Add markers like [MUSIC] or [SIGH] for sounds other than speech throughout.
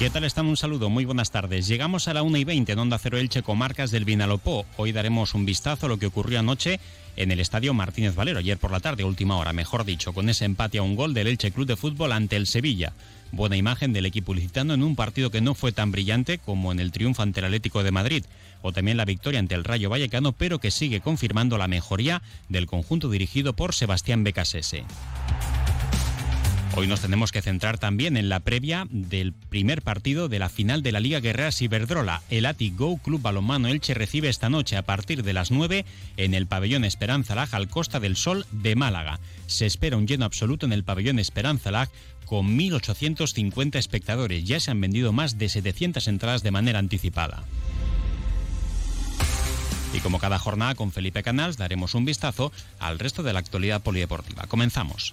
¿Qué tal están? Un saludo, muy buenas tardes. Llegamos a la 1 y 20 en Onda Cero Elche, comarcas del Vinalopó. Hoy daremos un vistazo a lo que ocurrió anoche en el estadio Martínez Valero, ayer por la tarde, última hora, mejor dicho, con ese empate a un gol del Elche Club de Fútbol ante el Sevilla. Buena imagen del equipo licitano en un partido que no fue tan brillante como en el triunfo ante el Atlético de Madrid o también la victoria ante el Rayo Vallecano, pero que sigue confirmando la mejoría del conjunto dirigido por Sebastián Becasese. Hoy nos tenemos que centrar también en la previa del primer partido de la final de la Liga Guerrera Ciberdrola. El Ati Go Club Balomano Elche recibe esta noche a partir de las 9 en el pabellón Esperanza Lag al Costa del Sol de Málaga. Se espera un lleno absoluto en el pabellón Esperanza Lag con 1.850 espectadores. Ya se han vendido más de 700 entradas de manera anticipada. Y como cada jornada con Felipe Canals daremos un vistazo al resto de la actualidad polideportiva. Comenzamos.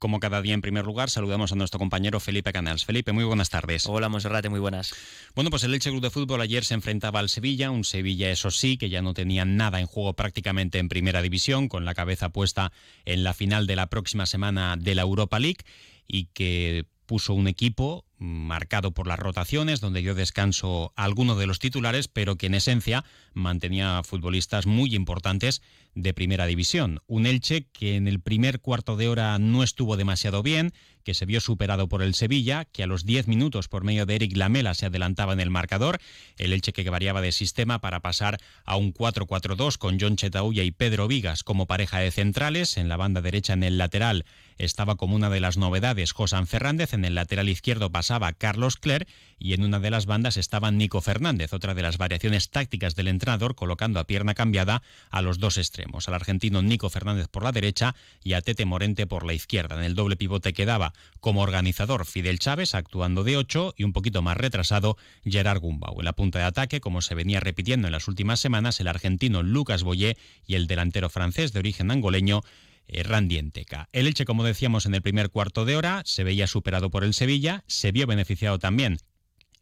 Como cada día, en primer lugar, saludamos a nuestro compañero Felipe Canals. Felipe, muy buenas tardes. Hola, Monserrate, muy buenas. Bueno, pues el Elche Club de Fútbol ayer se enfrentaba al Sevilla, un Sevilla, eso sí, que ya no tenía nada en juego prácticamente en primera división, con la cabeza puesta en la final de la próxima semana de la Europa League y que puso un equipo marcado por las rotaciones, donde dio descanso a alguno de los titulares, pero que en esencia mantenía futbolistas muy importantes de primera división. Un Elche que en el primer cuarto de hora no estuvo demasiado bien, que se vio superado por el Sevilla, que a los 10 minutos por medio de Eric Lamela se adelantaba en el marcador, el Elche que variaba de sistema para pasar a un 4-4-2 con John Chetauya y Pedro Vigas como pareja de centrales, en la banda derecha en el lateral estaba como una de las novedades Josan Fernández, en el lateral izquierdo pasaba Carlos Cler y en una de las bandas estaba Nico Fernández, otra de las variaciones tácticas del entrenador colocando a pierna cambiada a los dos extremos, al argentino Nico Fernández por la derecha y a Tete Morente por la izquierda. En el doble pivote quedaba como organizador Fidel Chávez actuando de 8 y un poquito más retrasado Gerard Gumbau. En la punta de ataque, como se venía repitiendo en las últimas semanas, el argentino Lucas Boyé y el delantero francés de origen angoleño eh, Randy Enteca. El Elche, como decíamos en el primer cuarto de hora, se veía superado por el Sevilla, se vio beneficiado también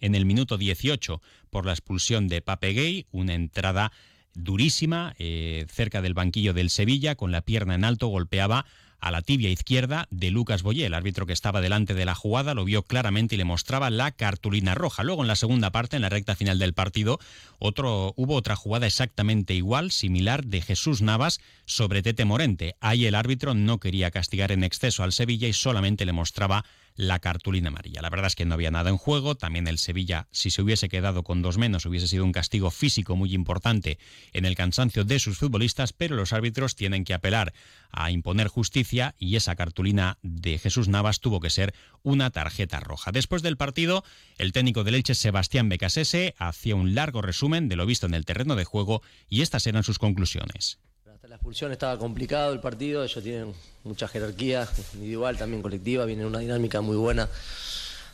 en el minuto 18 por la expulsión de Pape Gay, una entrada durísima eh, cerca del banquillo del Sevilla, con la pierna en alto golpeaba a la tibia izquierda de Lucas Boyé. El árbitro que estaba delante de la jugada lo vio claramente y le mostraba la cartulina roja. Luego en la segunda parte, en la recta final del partido, otro, hubo otra jugada exactamente igual, similar, de Jesús Navas sobre Tete Morente. Ahí el árbitro no quería castigar en exceso al Sevilla y solamente le mostraba la cartulina amarilla. La verdad es que no había nada en juego. También el Sevilla, si se hubiese quedado con dos menos, hubiese sido un castigo físico muy importante en el cansancio de sus futbolistas, pero los árbitros tienen que apelar a imponer justicia y esa cartulina de Jesús Navas tuvo que ser una tarjeta roja. Después del partido, el técnico del Elche, Sebastián Becasese, hacía un largo resumen de lo visto en el terreno de juego y estas eran sus conclusiones. La expulsión estaba complicado el partido, ellos tienen mucha jerarquía individual, también colectiva, viene una dinámica muy buena.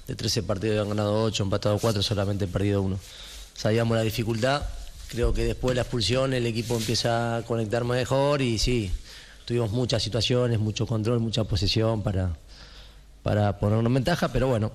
De 13 partidos han ganado 8, empatado 4, solamente perdido 1. Sabíamos la dificultad, creo que después de la expulsión el equipo empieza a conectar mejor y sí, tuvimos muchas situaciones, mucho control, mucha posesión para, para poner ventaja, pero bueno,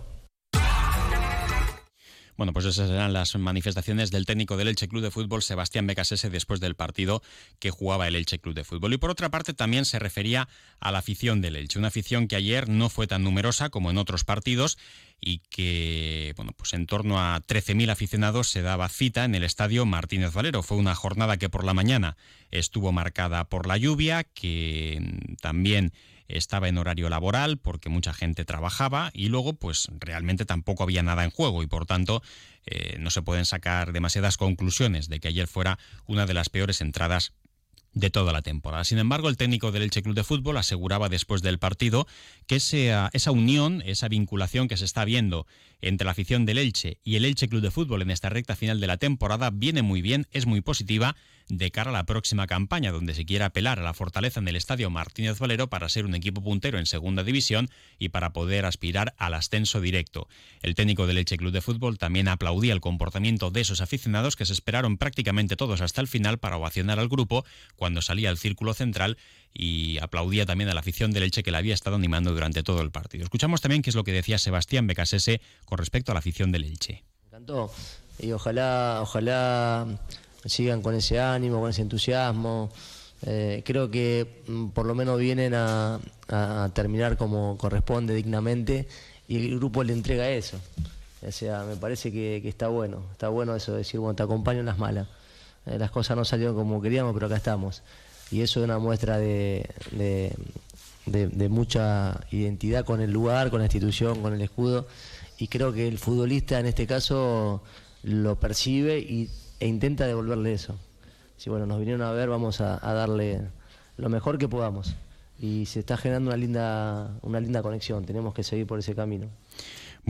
bueno, pues esas eran las manifestaciones del técnico del Elche Club de Fútbol, Sebastián Becasese, después del partido que jugaba el Elche Club de Fútbol. Y por otra parte, también se refería a la afición del Elche, una afición que ayer no fue tan numerosa como en otros partidos y que, bueno, pues en torno a 13.000 aficionados se daba cita en el estadio Martínez Valero. Fue una jornada que por la mañana estuvo marcada por la lluvia, que también estaba en horario laboral porque mucha gente trabajaba y luego pues realmente tampoco había nada en juego y por tanto eh, no se pueden sacar demasiadas conclusiones de que ayer fuera una de las peores entradas de toda la temporada. Sin embargo, el técnico del Elche Club de Fútbol aseguraba después del partido que esa, esa unión, esa vinculación que se está viendo entre la afición del Elche y el Elche Club de Fútbol en esta recta final de la temporada viene muy bien, es muy positiva de cara a la próxima campaña, donde se quiere apelar a la fortaleza en el estadio Martínez Valero para ser un equipo puntero en segunda división y para poder aspirar al ascenso directo. El técnico del Elche Club de Fútbol también aplaudía el comportamiento de esos aficionados que se esperaron prácticamente todos hasta el final para ovacionar al grupo cuando salía al círculo central y aplaudía también a la afición del Elche que la había estado animando durante todo el partido. Escuchamos también qué es lo que decía Sebastián Becasese con respecto a la afición del Elche. Me encantó y ojalá, ojalá sigan con ese ánimo, con ese entusiasmo. Eh, creo que mm, por lo menos vienen a, terminar como corresponde dignamente y el grupo le entrega eso. O sea, me parece que, está bueno, está bueno eso de decir, bueno, te acompaño en las malas. Eh, las cosas no salieron como queríamos, pero acá estamos. Y eso es una muestra de, de mucha identidad con el lugar, con la institución, con el escudo. Y creo que el futbolista en este caso lo percibe y e intenta devolverle eso. Si bueno, nos vinieron a ver, vamos a, darle lo mejor que podamos. Y se está generando una linda, una linda conexión, tenemos que seguir por ese camino.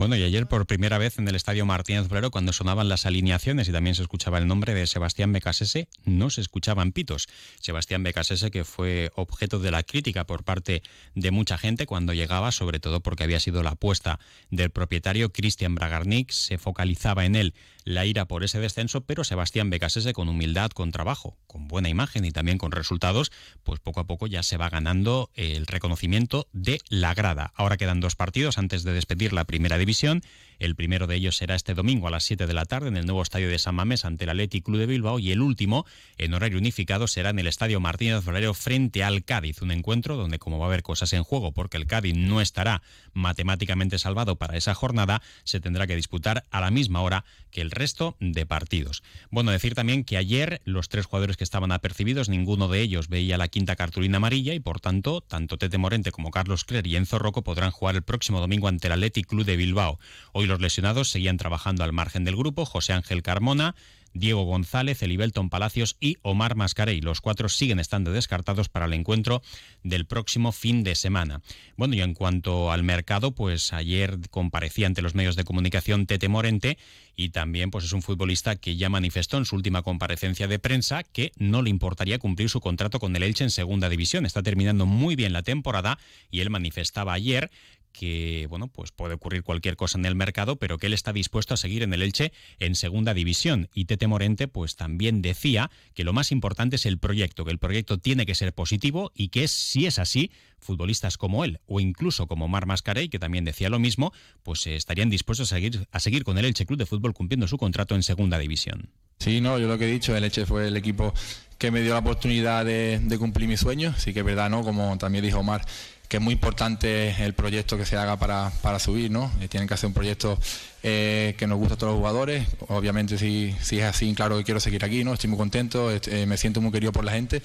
Bueno, y ayer por primera vez en el Estadio Martínez Valero, cuando sonaban las alineaciones y también se escuchaba el nombre de Sebastián Becasese, no se escuchaban pitos. Sebastián Becasese, que fue objeto de la crítica por parte de mucha gente cuando llegaba, sobre todo porque había sido la apuesta del propietario Cristian Bragarnik, se focalizaba en él la ira por ese descenso, pero Sebastián Becasese con humildad, con trabajo, con buena imagen y también con resultados, pues poco a poco ya se va ganando el reconocimiento de la grada. Ahora quedan dos partidos antes de despedir la primera división televisión el primero de ellos será este domingo a las 7 de la tarde en el nuevo estadio de San Mamés ante el Athletic Club de Bilbao y el último, en horario unificado, será en el estadio Martínez Valero frente al Cádiz, un encuentro donde como va a haber cosas en juego porque el Cádiz no estará matemáticamente salvado para esa jornada, se tendrá que disputar a la misma hora que el resto de partidos. Bueno, decir también que ayer los tres jugadores que estaban apercibidos, ninguno de ellos veía la quinta cartulina amarilla y por tanto, tanto Tete Morente como Carlos Cler y Enzo Rocco podrán jugar el próximo domingo ante el Athletic Club de Bilbao. Hoy los lesionados seguían trabajando al margen del grupo, José Ángel Carmona, Diego González, Elibelton Palacios y Omar Mascarey. Los cuatro siguen estando descartados para el encuentro del próximo fin de semana. Bueno, y en cuanto al mercado, pues ayer comparecía ante los medios de comunicación Tete Morente y también pues es un futbolista que ya manifestó en su última comparecencia de prensa que no le importaría cumplir su contrato con el Elche en segunda división. Está terminando muy bien la temporada y él manifestaba ayer que bueno, pues puede ocurrir cualquier cosa en el mercado, pero que él está dispuesto a seguir en el Elche en segunda división. Y Tete Morente pues también decía que lo más importante es el proyecto, que el proyecto tiene que ser positivo y que si es así, futbolistas como él o incluso como Mar Mascarey, que también decía lo mismo, pues eh, estarían dispuestos a seguir, a seguir con el Elche Club de Fútbol cumpliendo su contrato en segunda división. Sí, no, yo lo que he dicho, el Elche fue el equipo que me dio la oportunidad de, cumplir mi sueño, sí que es verdad, ¿no? Como también dijo Omar, que es muy importante el proyecto que se haga para, para subir, ¿no? Eh, tienen que hacer un proyecto eh, que nos guste a todos los jugadores. Obviamente, si, si es así, claro que quiero seguir aquí, ¿no? Estoy muy contento, eh, me siento muy querido por la gente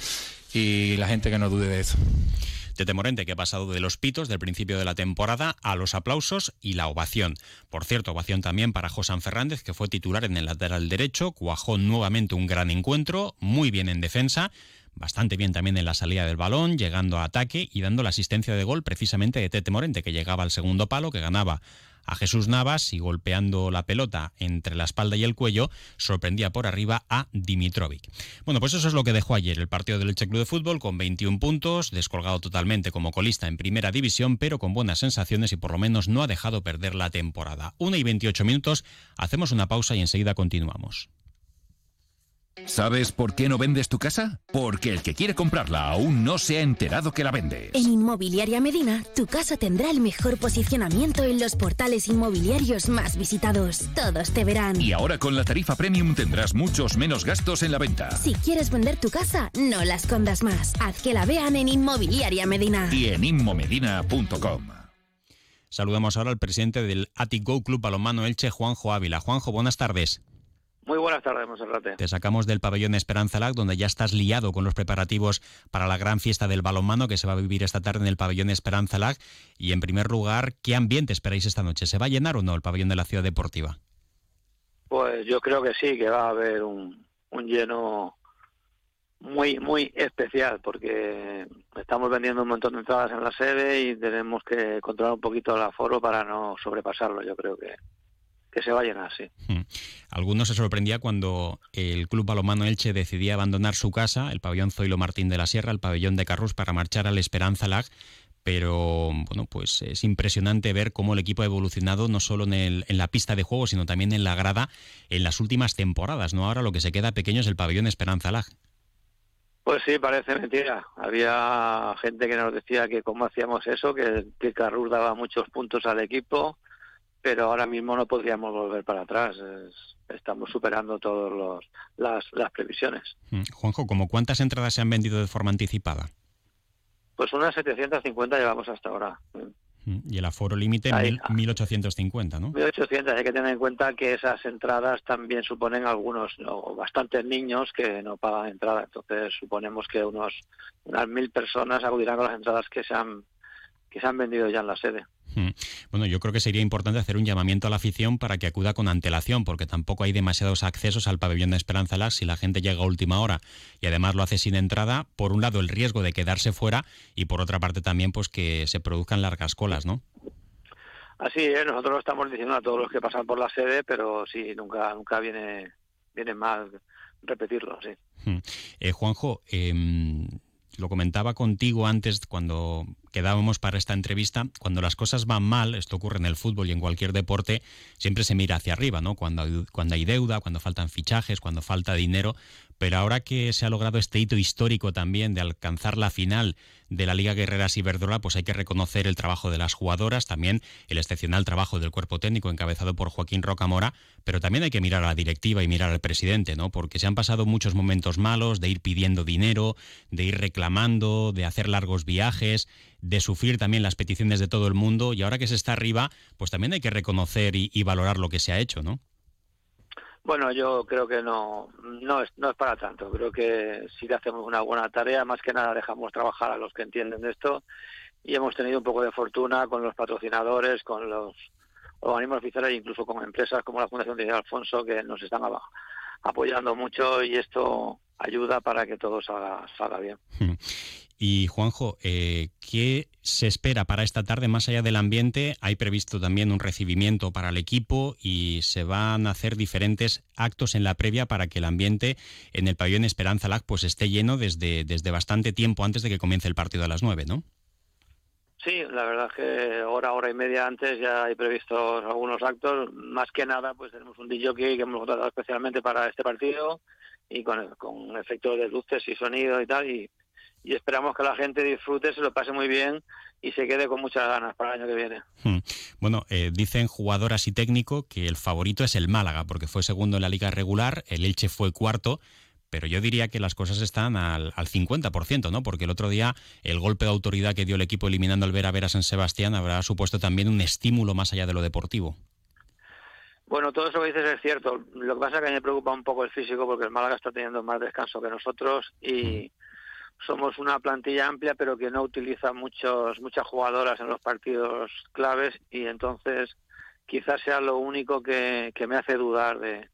y la gente que no dude de eso. Tete Morente, que ha pasado de los pitos del principio de la temporada a los aplausos y la ovación. Por cierto, ovación también para Josan Fernández, que fue titular en el lateral derecho, cuajó nuevamente un gran encuentro, muy bien en defensa bastante bien también en la salida del balón, llegando a ataque y dando la asistencia de gol precisamente de Tete Morente, que llegaba al segundo palo, que ganaba a Jesús Navas y golpeando la pelota entre la espalda y el cuello, sorprendía por arriba a Dimitrovic. Bueno, pues eso es lo que dejó ayer el partido del Elche Club de Fútbol con 21 puntos, descolgado totalmente como colista en primera división, pero con buenas sensaciones y por lo menos no ha dejado perder la temporada. 1 y 28 minutos, hacemos una pausa y enseguida continuamos. ¿Sabes por qué no vendes tu casa? Porque el que quiere comprarla aún no se ha enterado que la vendes. En Inmobiliaria Medina, tu casa tendrá el mejor posicionamiento en los portales inmobiliarios más visitados. Todos te verán. Y ahora con la tarifa premium tendrás muchos menos gastos en la venta. Si quieres vender tu casa, no la escondas más. Haz que la vean en Inmobiliaria Medina. Y en inmomedina.com. Saludamos ahora al presidente del Atigo Club Balomano Elche, Juanjo Ávila. Juanjo, buenas tardes. Muy buenas tardes, Monserrate. Te sacamos del pabellón Esperanza Lag, donde ya estás liado con los preparativos para la gran fiesta del balonmano que se va a vivir esta tarde en el pabellón Esperanza Lag. Y en primer lugar, ¿qué ambiente esperáis esta noche? ¿Se va a llenar o no el pabellón de la ciudad deportiva? Pues yo creo que sí, que va a haber un, lleno muy muy especial porque estamos vendiendo un montón de entradas en la sede y tenemos que controlar un poquito el aforo para no sobrepasarlo. Yo creo que que se va a llenar, sí. Hmm. Algunos se sorprendía cuando el Club Balomano Elche decidía abandonar su casa, el pabellón Zoilo Martín de la Sierra, el pabellón de Carrus, para marchar al Esperanza Lag. Pero bueno, pues es impresionante ver cómo el equipo ha evolucionado no solo en, el, en la pista de juego, sino también en la grada en las últimas temporadas. No ahora lo que se queda pequeño es el pabellón Esperanza Lag. Pues sí, parece mentira. Había gente que nos decía que cómo hacíamos eso, que, que Carrus daba muchos puntos al equipo, pero ahora mismo no podríamos volver para atrás. estamos superando todas las, las previsiones. Mm, Juanjo, ¿cómo cuántas entradas se han vendido de forma anticipada? Pues unas 750 llevamos hasta ahora. Mm, y el aforo límite 1850, ¿no? 1800, hay que tener en cuenta que esas entradas también suponen algunos o bastantes niños que no pagan entrada. Entonces suponemos que unos unas mil personas acudirán con las entradas que se han que se han vendido ya en la sede. Hmm. Bueno, yo creo que sería importante hacer un llamamiento a la afición para que acuda con antelación, porque tampoco hay demasiados accesos al pabellón de Esperanza Las si la gente llega a última hora y además lo hace sin entrada. Por un lado, el riesgo de quedarse fuera y por otra parte también, pues que se produzcan largas colas, ¿no? Así es, nosotros lo estamos diciendo a todos los que pasan por la sede, pero sí, nunca, nunca viene, viene mal repetirlo, sí. Hmm. Eh, Juanjo, eh, lo comentaba contigo antes cuando quedábamos para esta entrevista, cuando las cosas van mal, esto ocurre en el fútbol y en cualquier deporte, siempre se mira hacia arriba, ¿no? Cuando, cuando hay deuda, cuando faltan fichajes, cuando falta dinero, pero ahora que se ha logrado este hito histórico también de alcanzar la final de la Liga Guerreras Iberdrola, pues hay que reconocer el trabajo de las jugadoras, también el excepcional trabajo del cuerpo técnico encabezado por Joaquín Rocamora, pero también hay que mirar a la directiva y mirar al presidente, ¿no? Porque se han pasado muchos momentos malos de ir pidiendo dinero, de ir reclamando, de hacer largos viajes, de sufrir también las peticiones de todo el mundo y ahora que se está arriba, pues también hay que reconocer y, valorar lo que se ha hecho, ¿no? Bueno, yo creo que no, no es, no es para tanto. Creo que sí que hacemos una buena tarea. Más que nada dejamos trabajar a los que entienden de esto y hemos tenido un poco de fortuna con los patrocinadores, con los organismos oficiales incluso con empresas como la Fundación de Alfonso que nos están apoyando mucho y esto ayuda para que todo salga, salga bien. Hmm. Y Juanjo, eh, ¿qué se espera para esta tarde más allá del ambiente? Hay previsto también un recibimiento para el equipo y se van a hacer diferentes actos en la previa para que el ambiente en el pabellón Esperanza Lag pues esté lleno desde, desde bastante tiempo antes de que comience el partido a las nueve, ¿no? Sí, la verdad es que hora, hora y media antes ya hay previstos algunos actos. Más que nada, pues tenemos un DJ que hemos contratado especialmente para este partido y con, con efectos de luces y sonido y tal. Y, y esperamos que la gente disfrute, se lo pase muy bien y se quede con muchas ganas para el año que viene. Hmm. Bueno, eh, dicen jugadoras y técnico que el favorito es el Málaga, porque fue segundo en la liga regular, el Elche fue cuarto, pero yo diría que las cosas están al, al 50%, ¿no? Porque el otro día el golpe de autoridad que dio el equipo eliminando al Vera Vera San Sebastián habrá supuesto también un estímulo más allá de lo deportivo. Bueno, todo eso que dices es cierto. Lo que pasa es que me preocupa un poco el físico porque el Málaga está teniendo más descanso que nosotros y... Hmm somos una plantilla amplia pero que no utiliza muchos muchas jugadoras en los partidos claves y entonces quizás sea lo único que, que me hace dudar de,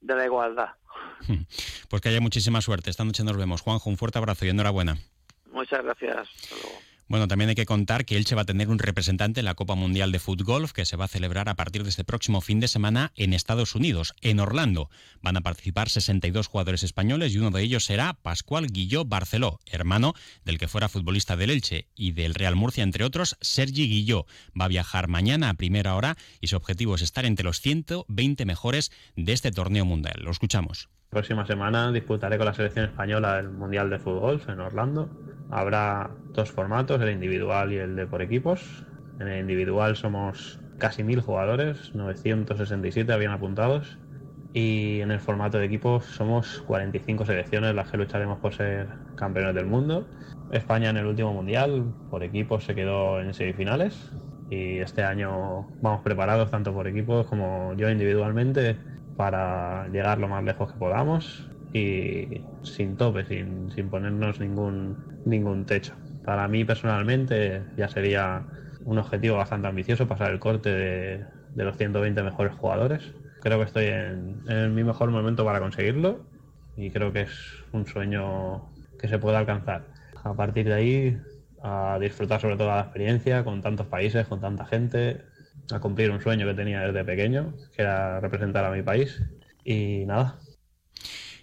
de la igualdad. [LAUGHS] Pues que haya muchísima suerte. Esta noche nos vemos. Juanjo, un fuerte abrazo y enhorabuena. Muchas gracias. Bueno, también hay que contar que Elche va a tener un representante en la Copa Mundial de Fútbol que se va a celebrar a partir de este próximo fin de semana en Estados Unidos, en Orlando. Van a participar 62 jugadores españoles y uno de ellos será Pascual Guilló Barceló, hermano del que fuera futbolista del Elche y del Real Murcia, entre otros, Sergi Guilló. Va a viajar mañana a primera hora y su objetivo es estar entre los 120 mejores de este torneo mundial. Lo escuchamos. Próxima semana disputaré con la selección española el Mundial de Fútbol en Orlando. Habrá dos formatos, el individual y el de por equipos. En el individual somos casi mil jugadores, 967 habían apuntados. Y en el formato de equipos somos 45 selecciones las que lucharemos por ser campeones del mundo. España en el último mundial por equipos se quedó en semifinales y este año vamos preparados tanto por equipos como yo individualmente para llegar lo más lejos que podamos y sin tope, sin, sin ponernos ningún, ningún techo. Para mí personalmente ya sería un objetivo bastante ambicioso pasar el corte de, de los 120 mejores jugadores. Creo que estoy en, mi mejor momento para conseguirlo y creo que es un sueño que se puede alcanzar. A partir de ahí, a disfrutar sobre todo la experiencia con tantos países, con tanta gente, a cumplir un sueño que tenía desde pequeño, que era representar a mi país. Y nada,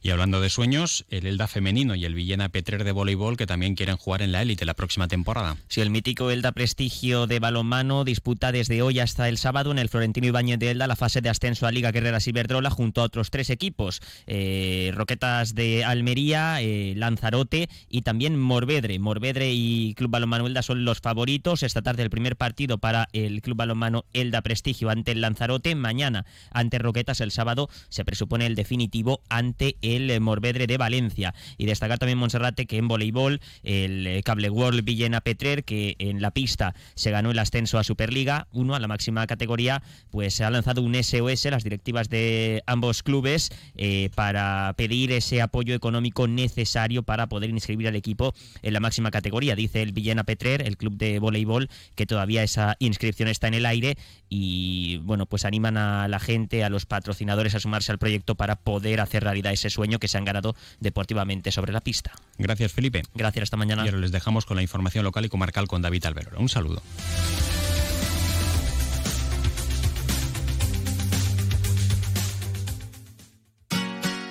y hablando de sueños, el Elda femenino y el Villena Petrer de voleibol que también quieren jugar en la élite la próxima temporada. Sí, el mítico Elda Prestigio de balonmano disputa desde hoy hasta el sábado en el Florentino Ibáñez de Elda la fase de ascenso a Liga Guerrera Ciberdrola junto a otros tres equipos, eh, Roquetas de Almería, eh, Lanzarote y también Morvedre. Morvedre y Club Balonmano Elda son los favoritos. Esta tarde el primer partido para el Club Balonmano Elda Prestigio ante el Lanzarote. Mañana ante Roquetas el sábado se presupone el definitivo ante el el eh, Morvedre de Valencia. Y destacar también Monserrate que en voleibol el eh, Cable World Villena Petrer, que en la pista se ganó el ascenso a Superliga 1, a la máxima categoría, pues se ha lanzado un SOS, las directivas de ambos clubes, eh, para pedir ese apoyo económico necesario para poder inscribir al equipo en la máxima categoría. Dice el Villena Petrer, el club de voleibol, que todavía esa inscripción está en el aire y bueno, pues animan a la gente, a los patrocinadores a sumarse al proyecto para poder hacer realidad ese sueño que se han ganado deportivamente sobre la pista. Gracias, Felipe. Gracias, hasta mañana. Y ahora les dejamos con la información local y comarcal con David Alberora. Un saludo.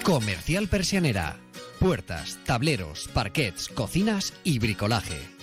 Comercial Persianera. Puertas, tableros, parquets, cocinas y bricolaje